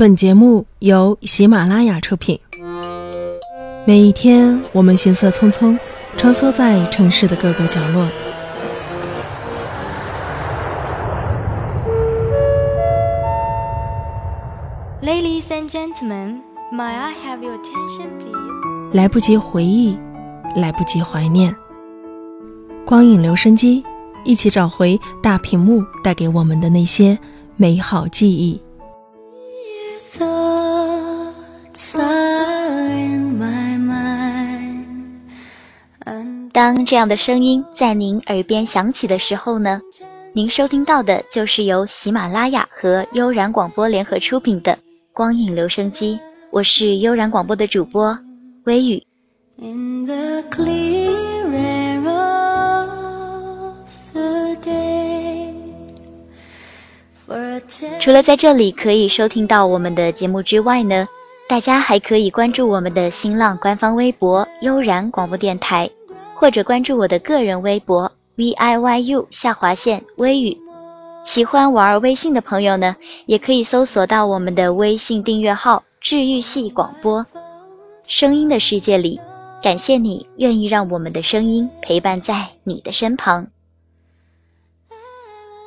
本节目由喜马拉雅出品。每一天，我们行色匆匆，穿梭在城市的各个角落。Ladies and gentlemen, may I have your attention, please? 来不及回忆，来不及怀念。光影留声机，一起找回大屏幕带给我们的那些美好记忆。当这样的声音在您耳边响起的时候呢，您收听到的就是由喜马拉雅和悠然广播联合出品的《光影留声机》，我是悠然广播的主播微雨。in the clear air of the day, for a 除了在这里可以收听到我们的节目之外呢，大家还可以关注我们的新浪官方微博“悠然广播电台”，或者关注我的个人微博 v i y u 下划线微语。喜欢玩微信的朋友呢，也可以搜索到我们的微信订阅号“治愈系广播”。声音的世界里，感谢你愿意让我们的声音陪伴在你的身旁。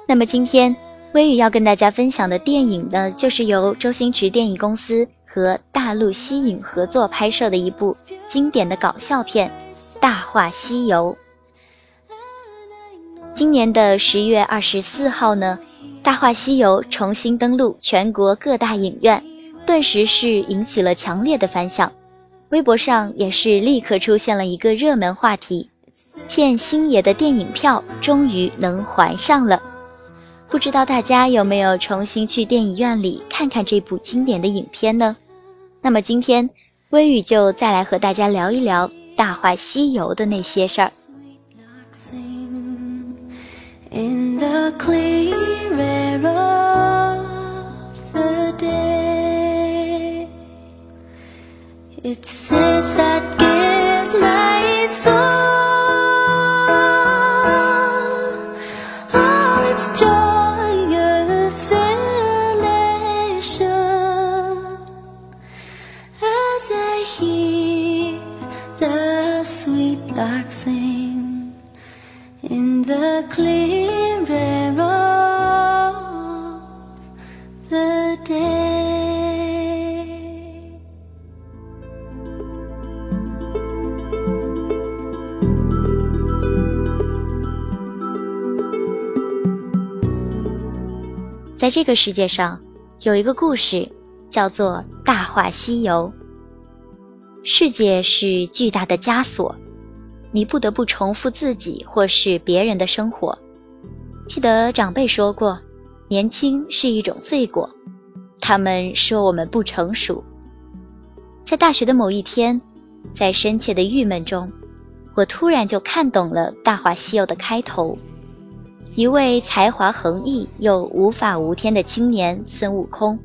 那么今天微雨要跟大家分享的电影呢，就是由周星驰电影公司和大陆西影合作拍摄的一部经典的搞笑片《大话西游》。今年的十月二十四号呢，《大话西游》重新登陆全国各大影院，顿时是引起了强烈的反响。微博上也是立刻出现了一个热门话题：欠星爷的电影票终于能还上了。不知道大家有没有重新去电影院里看看这部经典的影片呢？那么今天微雨就再来和大家聊一聊《大话西游》的那些事儿。sing in the clear air of the day. It says that gives my soul 这个世界上，有一个故事，叫做《大话西游》。世界是巨大的枷锁，你不得不重复自己或是别人的生活。记得长辈说过，年轻是一种罪过，他们说我们不成熟。在大学的某一天，在深切的郁闷中，我突然就看懂了《大话西游》的开头。一位才华横溢又无法无天的青年孙悟空，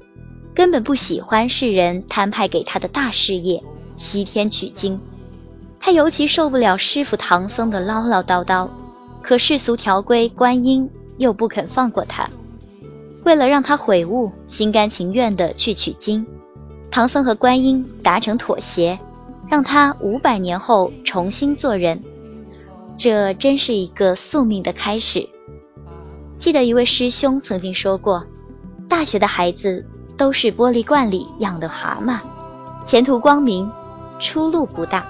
根本不喜欢世人摊派给他的大事业西天取经。他尤其受不了师傅唐僧的唠唠叨叨，可世俗条规观音又不肯放过他。为了让他悔悟，心甘情愿地去取经。唐僧和观音达成妥协，让他五百年后重新做人。这真是一个宿命的开始。记得一位师兄曾经说过，大学的孩子都是玻璃罐里养的蛤蟆，前途光明，出路不大。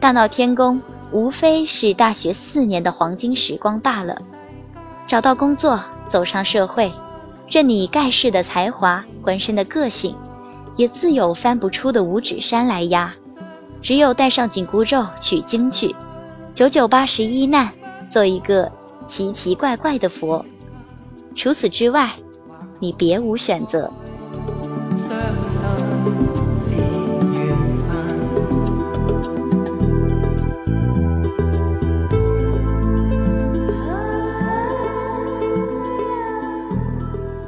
大闹天宫无非是大学四年的黄金时光罢了。找到工作，走上社会，任你盖世的才华、浑身的个性，也自有翻不出的五指山来压。只有戴上紧箍咒取经去，九九八十一难，做一个奇奇怪怪的佛。除此之外，你别无选择。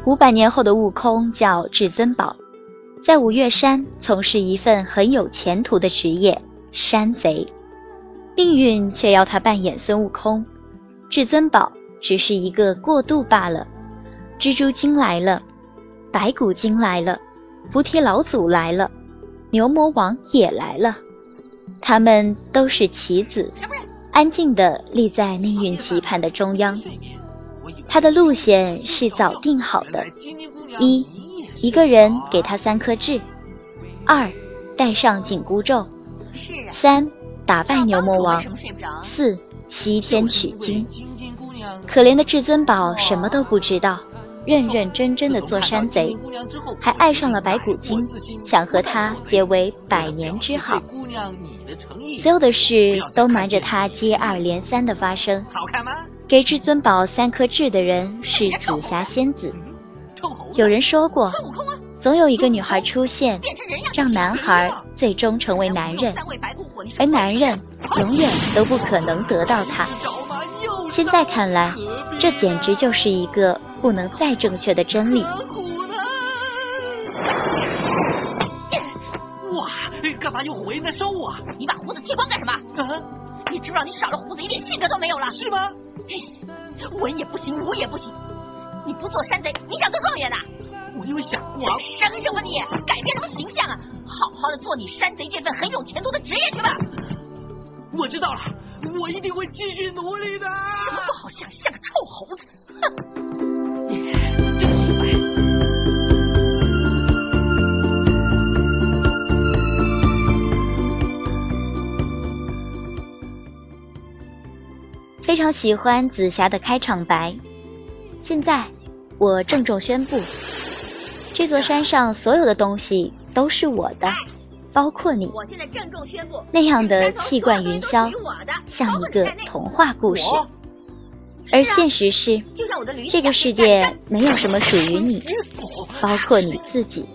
五百年后的悟空叫至尊宝，在五岳山从事一份很有前途的职业——山贼。命运却要他扮演孙悟空，至尊宝只是一个过渡罢了。蜘蛛精来了，白骨精来了，菩提老祖来了，牛魔王也来了，他们都是棋子，安静地立在命运棋盘的中央。他的路线是早定好的：一，一个人给他三颗痣；二，戴上紧箍咒；三，打败牛魔王；四，西天取经。可怜的至尊宝什么都不知道，认认真真的做山贼，还爱上了白骨精，想和他结为百年之好。所有的事都瞒着他接二连三的发生。给至尊宝三颗痣的人是紫霞仙子。有人说过，总有一个女孩出现，让男孩最终成为男人，而男人永远都不可能得到它。现在看来，这简直就是一个不能再正确的真理。哇，干嘛又回来收我？你把胡子剃光干什么？啊，你知不知道你少了胡子一点性格都没有了？是吗？文也不行，武也不行，你不做山贼，你想做状元呐？我有想过。生什么你？改变什么形象啊？好好的做你山贼这份很有前途的职业去吧。我知道了，我一定会继续努力的。什么不好像，像个臭猴子。哼，真失败。非常喜欢紫霞的开场白。现在，我郑重宣布，这座山上所有的东西都是我的，包括你。我现在郑重宣布，那样的气贯云霄，像一个童话故事。而现实是，这个世界没有什么属于你，包括你自己。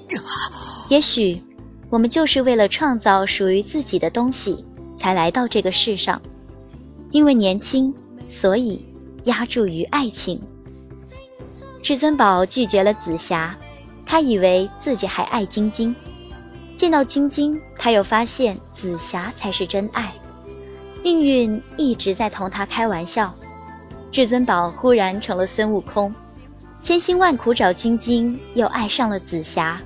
也许，我们就是为了创造属于自己的东西，才来到这个世上。因为年轻，所以压注于爱情。至尊宝拒绝了紫霞，他以为自己还爱晶晶。见到晶晶，他又发现紫霞才是真爱。命运一直在同他开玩笑。至尊宝忽然成了孙悟空，千辛万苦找晶晶，又爱上了紫霞。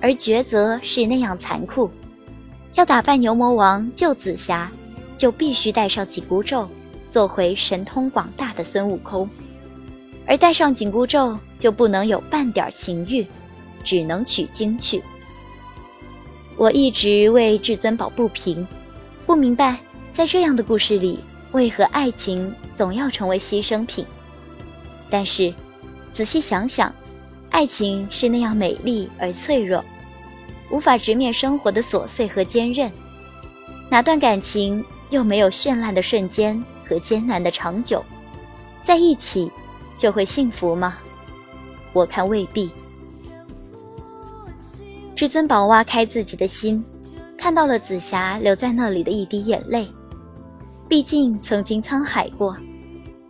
而抉择是那样残酷，要打败牛魔王，救紫霞。就必须带上紧箍咒，做回神通广大的孙悟空。而带上紧箍咒，就不能有半点情欲，只能取经去。我一直为至尊宝不平，不明白在这样的故事里，为何爱情总要成为牺牲品。但是，仔细想想，爱情是那样美丽而脆弱，无法直面生活的琐碎和坚韧。哪段感情？又没有绚烂的瞬间和艰难的长久，在一起就会幸福吗？我看未必。至尊宝挖开自己的心，看到了紫霞留在那里的一滴眼泪。毕竟曾经沧海过，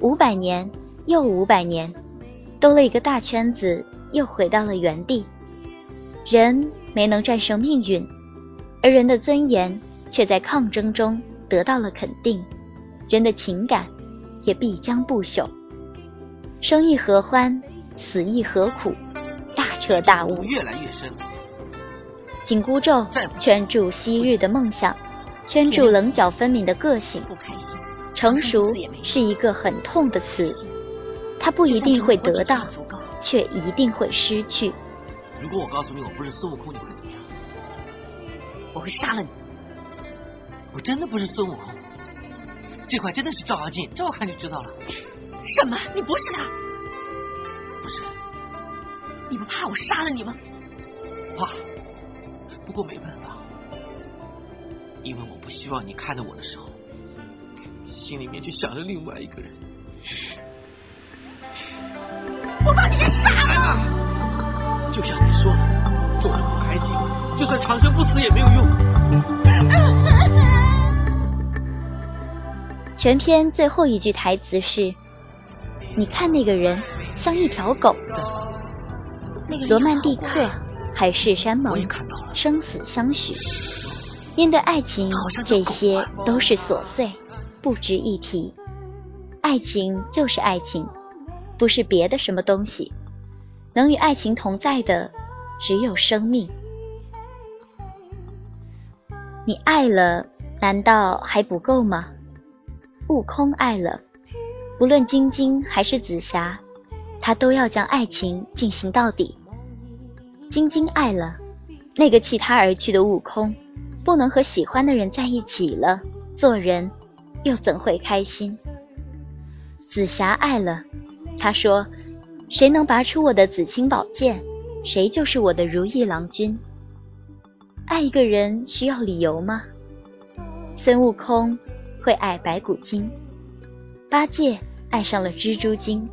五百年又五百年，兜了一个大圈子，又回到了原地。人没能战胜命运，而人的尊严却在抗争中。得到了肯定，人的情感也必将不朽。生亦何欢，死亦何苦？大彻大悟。越来越深。紧箍咒圈住昔日的梦想，圈住棱角分明的个性。成熟是一个很痛的词，它不一定会得到，却一定会失去。如果我告诉你我不是孙悟空，你会怎么样？我会杀了你。我真的不是孙悟空，这块真的是照妖镜，照看就知道了。什么？你不是他？不是。你不怕我杀了你吗？不怕，不过没办法，因为我不希望你看到我的时候，心里面就想着另外一个人。我把你给杀了！就像你说的，做人不开心，就算长生不死也没有用。全篇最后一句台词是：“你看那个人像一条狗。”罗曼蒂克，海誓山盟，生死相许。面对爱情，这些都是琐碎，不值一提。爱情就是爱情，不是别的什么东西。能与爱情同在的，只有生命。你爱了，难道还不够吗？悟空爱了，不论晶晶还是紫霞，他都要将爱情进行到底。晶晶爱了，那个弃他而去的悟空，不能和喜欢的人在一起了，做人又怎会开心？紫霞爱了，他说：“谁能拔出我的紫青宝剑，谁就是我的如意郎君。”爱一个人需要理由吗？孙悟空会爱白骨精，八戒爱上了蜘蛛精，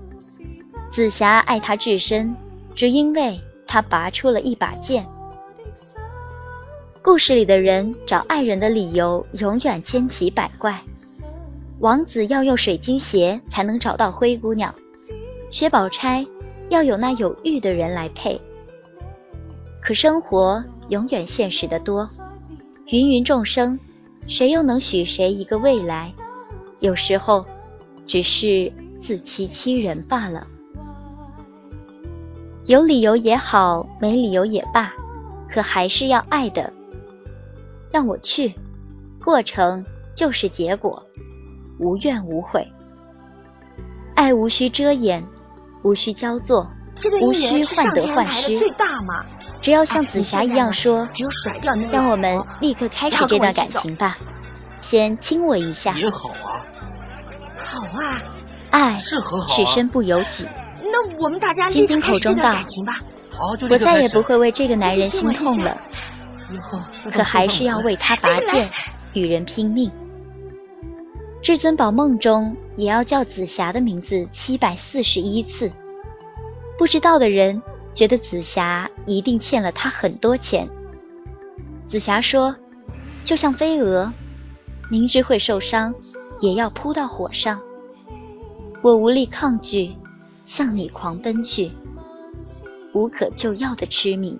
紫霞爱他至深，只因为他拔出了一把剑。故事里的人找爱人的理由永远千奇百怪。王子要用水晶鞋才能找到灰姑娘，薛宝钗要有那有玉的人来配。可生活永远现实的多，芸芸众生，谁又能许谁一个未来？有时候，只是自欺欺人罢了。有理由也好，没理由也罢，可还是要爱的。让我去，过程就是结果，无怨无悔。爱无需遮掩，无需焦作，无需患得患失。只要像紫霞一样说。让我们立刻开始这段感情吧。先亲我一下。也好啊，好啊，爱。是身不由己。那我们大家晶晶口中道我再也不会。会为这个男人心痛了，可还是要为他拔剑，与人拼命。至尊宝梦中也要叫紫霞的名字七百四十一次。不知道的人觉得紫霞一定欠了他很多钱。紫霞说：“就像飞蛾，明知会受伤，也要扑到火上。我无力抗拒，向你狂奔去。”无可救药的痴迷，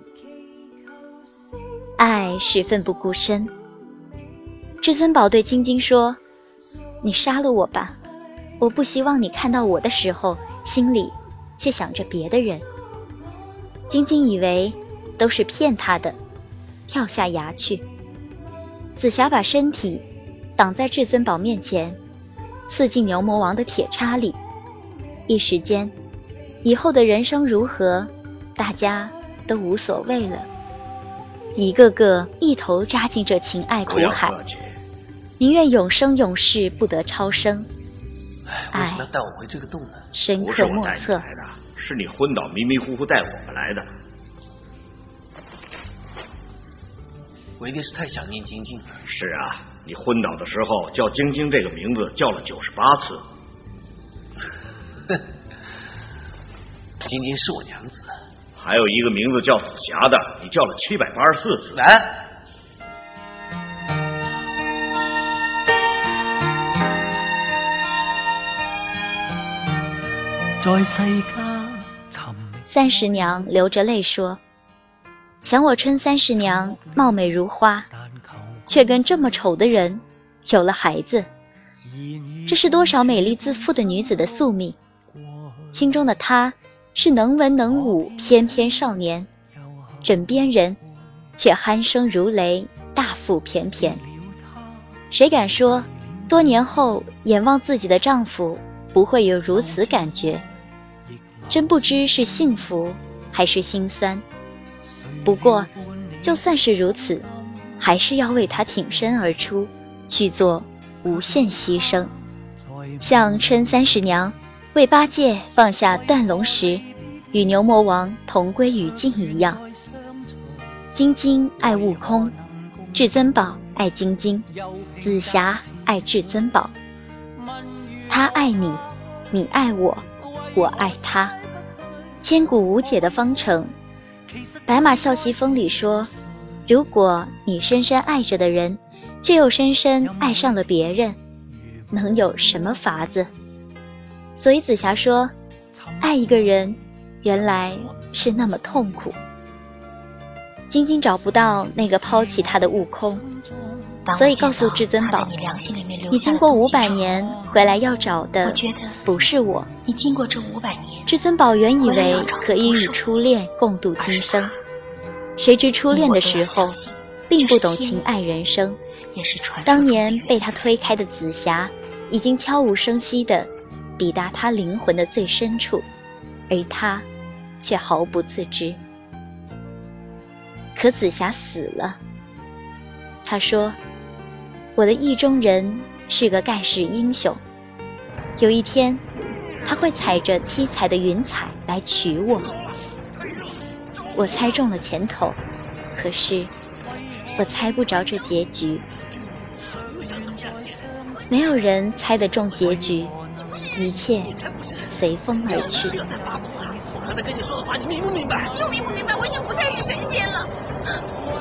爱是奋不顾身。至尊宝对晶晶说：“你杀了我吧，我不希望你看到我的时候，心里却想着别的人。”晶晶以为都是骗她的，跳下崖去。紫霞把身体挡在至尊宝面前，刺进牛魔王的铁叉里。一时间，以后的人生如何？大家都无所谓了，一个个一头扎进这情爱苦不要海，宁愿永生永世不得超生，哎，为什么要带我回这个洞呢？深不是我带你刻莫测。来的，是你昏倒迷迷糊糊带我们来的。我一定是太想念晶晶了。是啊，你昏倒的时候叫晶晶这个名字叫了九十八次。晶晶是我娘子。还有一个名字叫紫霞的，你叫了七百八十四次。来，在世三十娘流着泪说：“想我春三十娘貌美如花，却跟这么丑的人有了孩子，这是多少美丽自负的女子的宿命。心中的他是能文能武翩翩少年，枕边人却鼾声如雷，大腹便便。谁敢说，多年后眼望自己的丈夫不会有如此感觉？真不知是幸福还是心酸。不过，就算是如此，还是要为他挺身而出，去做无限牺牲。像春三十娘为八戒放下断龙石，与牛魔王同归于尽一样。晶晶爱悟空，至尊宝爱晶晶，紫霞爱至尊宝。他爱你，你爱我，我爱他，千古无解的方程。白马啸西风里说：“如果你深深爱着的人，却又深深爱上了别人，能有什么法子？”所以紫霞说：“爱一个人，原来是那么痛苦。”晶晶找不到那个抛弃她的悟空，所以告诉至尊宝：“你经过五百年回来要找的，不是我。”你经过这五百年，至尊宝原以为可以与初恋共度今生，谁知初恋的时候，并不懂情爱人生。当年被他推开的紫霞，已经悄无声息地抵达他灵魂的最深处，而他却毫不自知。可紫霞死了。他说：“我的意中人是个盖世英雄，有一天，他会踩着七彩的云彩来娶我。”我猜中了前头，可是我猜不着这结局。没有人猜得中结局，一切随风而去。我刚才跟你说的话，你明不明白？又明不明白？我已经不再是神仙了。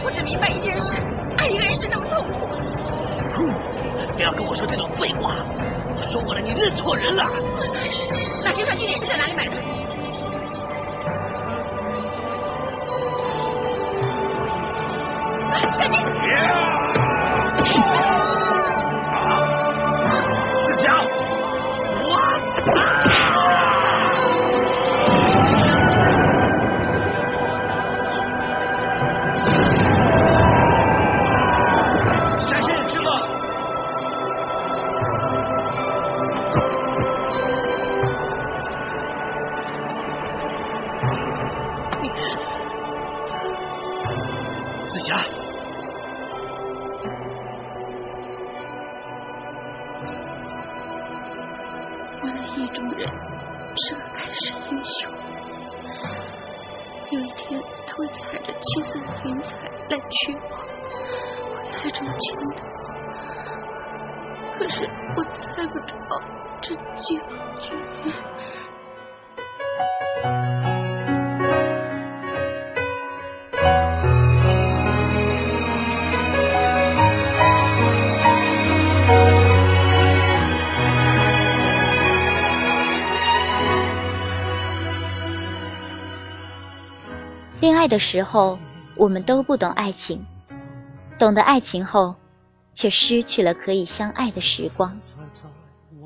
我只明白一件事：爱一个人是那么痛苦。不要跟我说这种废话！我说过了，你认错人了。那这串金链是在哪里买的？小心！志可是我猜不着这结局。恋爱的时候，我们都不懂爱情；懂得爱情后，却失去了可以相爱的时光。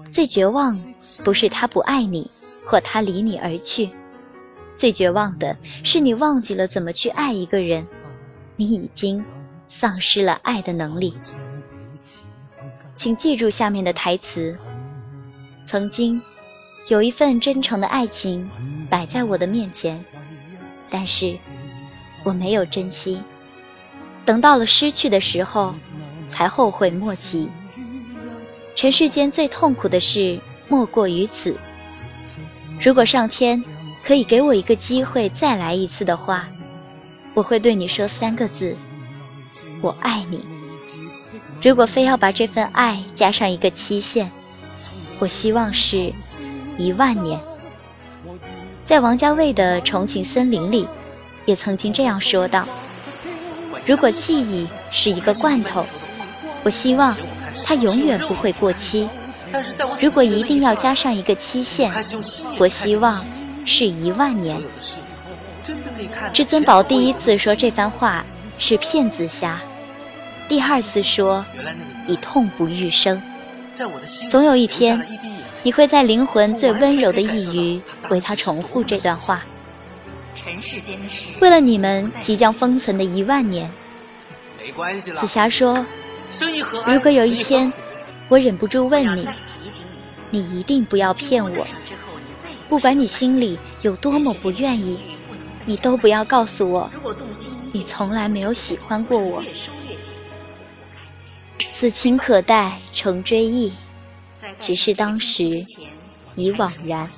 最绝望不是他不爱你，或他离你而去，最绝望的是你忘记了怎么去爱一个人，你已经丧失了爱的能力。请记住下面的台词：曾经有一份真诚的爱情摆在我的面前。但是，我没有珍惜。等到了失去的时候，才后悔莫及。尘世间最痛苦的事，莫过于此。如果上天可以给我一个机会再来一次的话，我会对你说三个字：我爱你。如果非要把这份爱加上一个期限，我希望是一万年。在王家卫的《重庆森林》里，也曾经这样说道：“如果记忆是一个罐头，我希望它永远不会过期。如果一定要加上一个期限，我希望是一万年。”至尊宝第一次说这番话是骗紫霞，第二次说以痛不欲生。总有一天。你会在灵魂最温柔的一隅为他重复这段话。为了你们即将封存的一万年，紫霞说：“如果有一天我忍不住问你，你一定不要骗我。不管你心里有多么不愿意，你都不要告诉我，你从来没有喜欢过我。此情可待成追忆。”只是当时已惘然，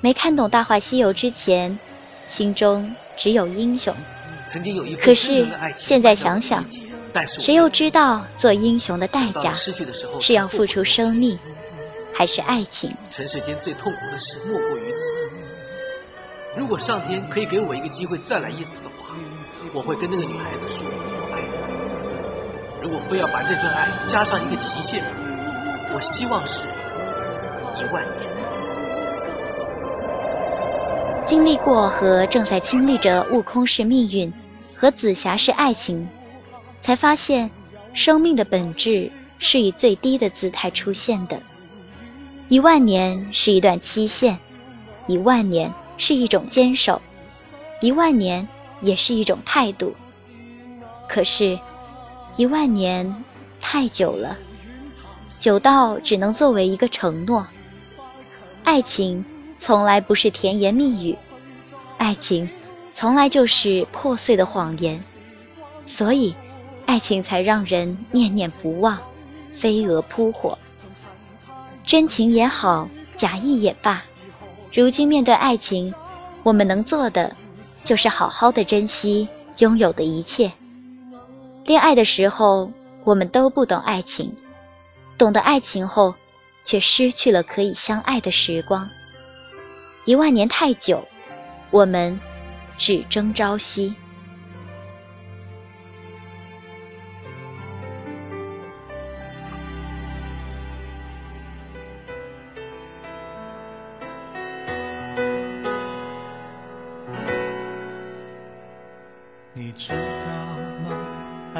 没看懂《大话西游》之前，心中只有英雄。可是现在想想，谁又知道做英雄的代价是要付出生命，还是爱情？尘世间最痛苦的事莫过于此。如果上天可以给我一个机会再来一次的话，我会跟那个女孩子说我爱你。如果非要把这份爱加上一个期限，我希望是一万年。经历过和正在经历着悟空式命运和紫霞式爱情，才发现生命的本质是以最低的姿态出现的。一万年是一段期限，一万年是一种坚守，一万年也是一种态度。可是，一万年太久了，久到只能作为一个承诺。爱情从来不是甜言蜜语，爱情从来就是破碎的谎言，所以，爱情才让人念念不忘，飞蛾扑火。真情也好，假意也罢，如今面对爱情，我们能做的就是好好的珍惜拥有的一切。恋爱的时候，我们都不懂爱情；懂得爱情后，却失去了可以相爱的时光。一万年太久，我们只争朝夕。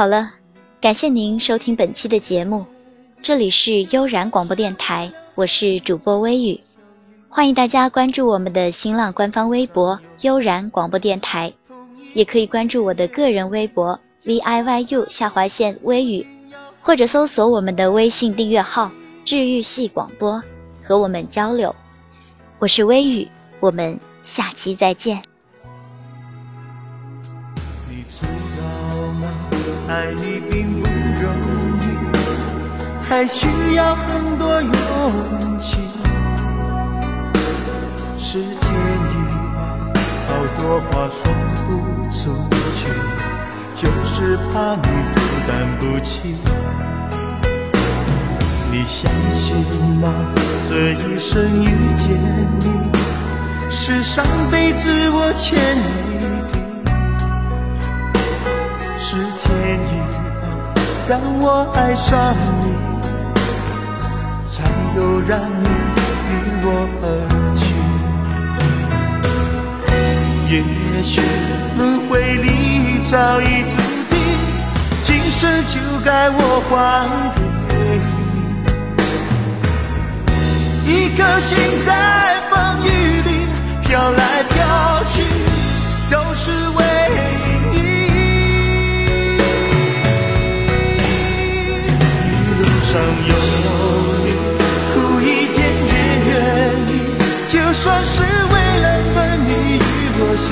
好了，感谢您收听本期的节目，这里是悠然广播电台，我是主播微雨，欢迎大家关注我们的新浪官方微博悠然广播电台，也可以关注我的个人微博 v i y u 下划线微雨，或者搜索我们的微信订阅号治愈系广播，和我们交流。我是微雨，我们下期再见。爱你并不容易，还需要很多勇气。是天意吧，好多话说不出去，就是怕你负担不起。你相信吗？这一生遇见你，是上辈子我欠你。让我爱上你，才有让你离我而去。也许轮回里早已注定，今生就该我还给你。一颗心在风雨里飘来飘去，都是上有你，苦一点也愿意，就算是为了分离与我相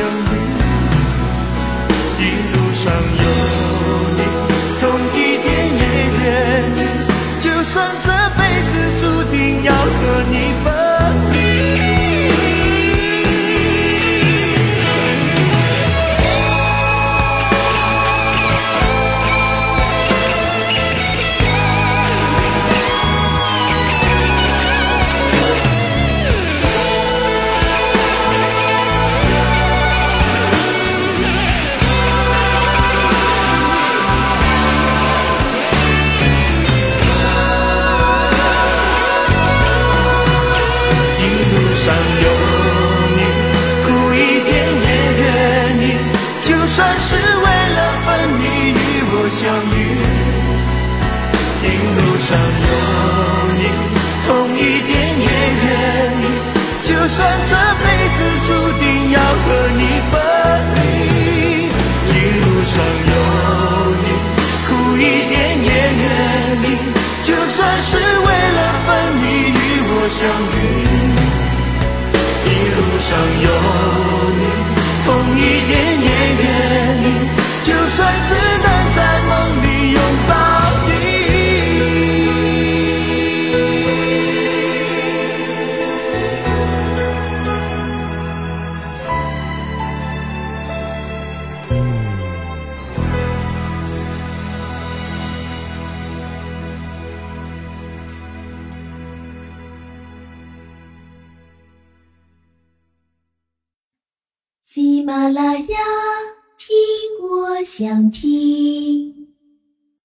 想听。